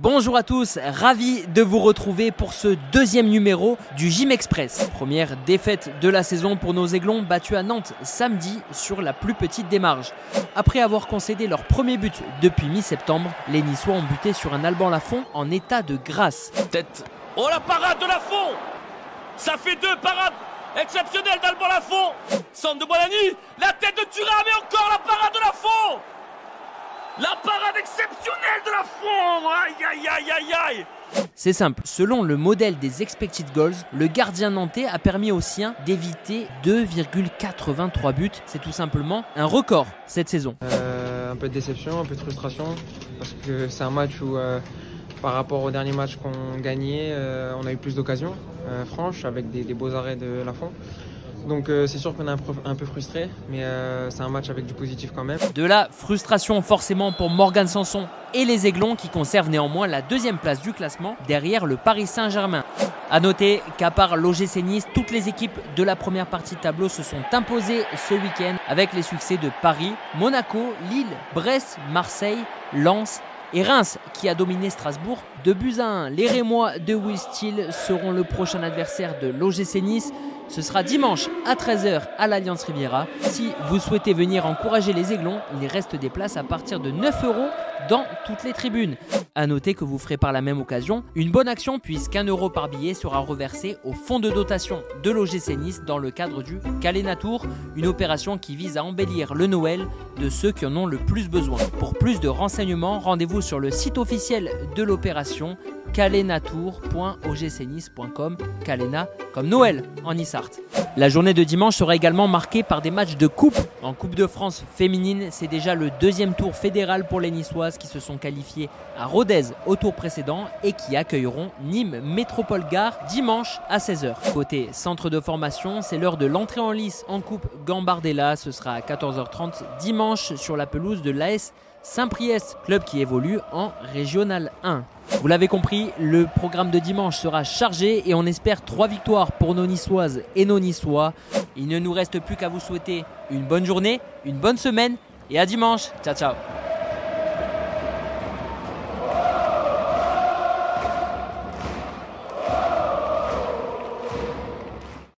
Bonjour à tous, ravi de vous retrouver pour ce deuxième numéro du Gym Express. Première défaite de la saison pour nos Aiglons battus à Nantes samedi sur la plus petite marges. Après avoir concédé leur premier but depuis mi-septembre, les Niçois ont buté sur un Alban Lafont en état de grâce. Tête. Oh la parade de Lafont Ça fait deux parades exceptionnelles d'Alban Lafont Centre de Bolani, la tête de Thuram et encore la parade de Lafont la parade exceptionnelle de la France Aïe aïe aïe aïe aïe C'est simple, selon le modèle des expected goals, le gardien nantais a permis aux siens d'éviter 2,83 buts. C'est tout simplement un record cette saison. Euh, un peu de déception, un peu de frustration, parce que c'est un match où, euh, par rapport au dernier match qu'on gagnait, euh, on a eu plus d'occasions franches avec des, des, beaux arrêts de la fond. Donc euh, c'est sûr qu'on est un, peu frustré, mais euh, c'est un match avec du positif quand même. De la frustration forcément pour Morgan Sanson et les Aiglons qui conservent néanmoins la deuxième place du classement derrière le Paris Saint-Germain. A noter qu'à part l'OGC Nice, toutes les équipes de la première partie de tableau se sont imposées ce week-end avec les succès de Paris, Monaco, Lille, Brest, Marseille, Lens et Reims qui a dominé Strasbourg de buts à 1. Les Rémois de Will seront le prochain adversaire de l'OGC Nice. Ce sera dimanche à 13h à l'Alliance Riviera. Si vous souhaitez venir encourager les Aiglons, il reste des places à partir de 9 euros dans toutes les tribunes. A noter que vous ferez par la même occasion une bonne action puisqu'un euro par billet sera reversé au fonds de dotation de l'OGC Nice dans le cadre du Calena Tour, une opération qui vise à embellir le Noël de ceux qui en ont le plus besoin. Pour plus de renseignements, rendez-vous sur le site officiel de l'opération calenatour.ogcnice.com. Calena comme Noël en La journée de dimanche sera également marquée par des matchs de coupe. En Coupe de France féminine, c'est déjà le deuxième tour fédéral pour les Niçoises qui se sont qualifiées à Rodez au tour précédent et qui accueilleront Nîmes Métropole Gare dimanche à 16h. Côté centre de formation, c'est l'heure de l'entrée en lice en Coupe Gambardella. Ce sera à 14h30 dimanche sur la pelouse de l'AS Saint-Priest, club qui évolue en Régional 1. Vous l'avez compris, le programme de dimanche sera chargé et on espère trois victoires pour nos Niçoises et nos Niçois. Il ne nous reste plus qu'à vous souhaiter une bonne journée, une bonne semaine et à dimanche. Ciao ciao